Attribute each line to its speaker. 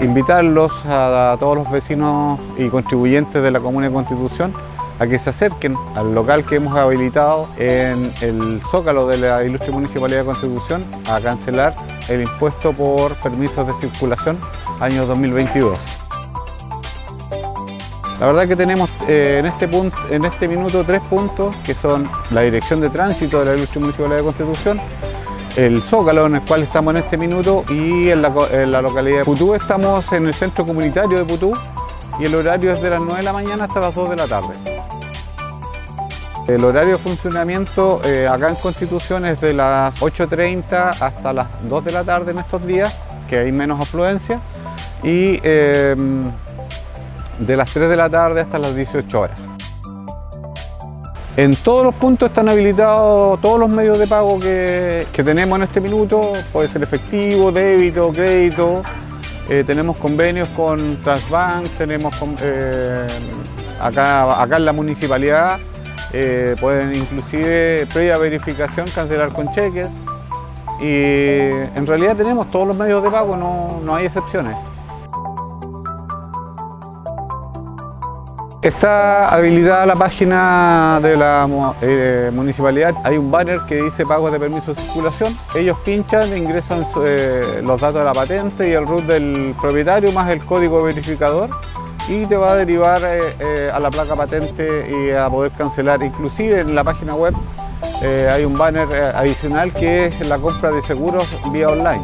Speaker 1: invitarlos a, todos los vecinos y contribuyentes de la Comuna de Constitución a que se acerquen al local que hemos habilitado en el Zócalo de la Ilustre Municipalidad de Constitución a cancelar el impuesto por permisos de circulación año 2022. La verdad que tenemos eh, en, este punto, en este minuto tres puntos que son la dirección de tránsito de la Ilustre Municipalidad de Constitución, el Zócalo en el cual estamos en este minuto y en la, localidad de Putú estamos en el centro comunitario de Putú y el horario es de las 9 de la mañana hasta las 2 de la tarde. El horario de funcionamiento eh, acá en Constitución es de las 8.30 hasta las 2 de la tarde en estos días, que hay menos afluencia, y eh, de las 3 de la tarde hasta las 18 horas. En todos los puntos están habilitados todos los medios de pago que, que tenemos en este minuto, puede ser efectivo, débito, crédito, eh, tenemos convenios con Transbank, tenemos eh, acá, acá en la municipalidad, eh, pueden inclusive previa verificación cancelar con cheques. Y en realidad tenemos todos los medios de pago, no, no hay excepciones. Está habilitada la página de la eh, municipalidad. Hay un banner que dice pagos de permiso de circulación. Ellos pinchan, ingresan eh, los datos de la patente y el root del propietario más el código verificador y te va a derivar eh, a la placa patente y a poder cancelar. Inclusive en la página web hay un banner adicional que es la compra de seguros vía online.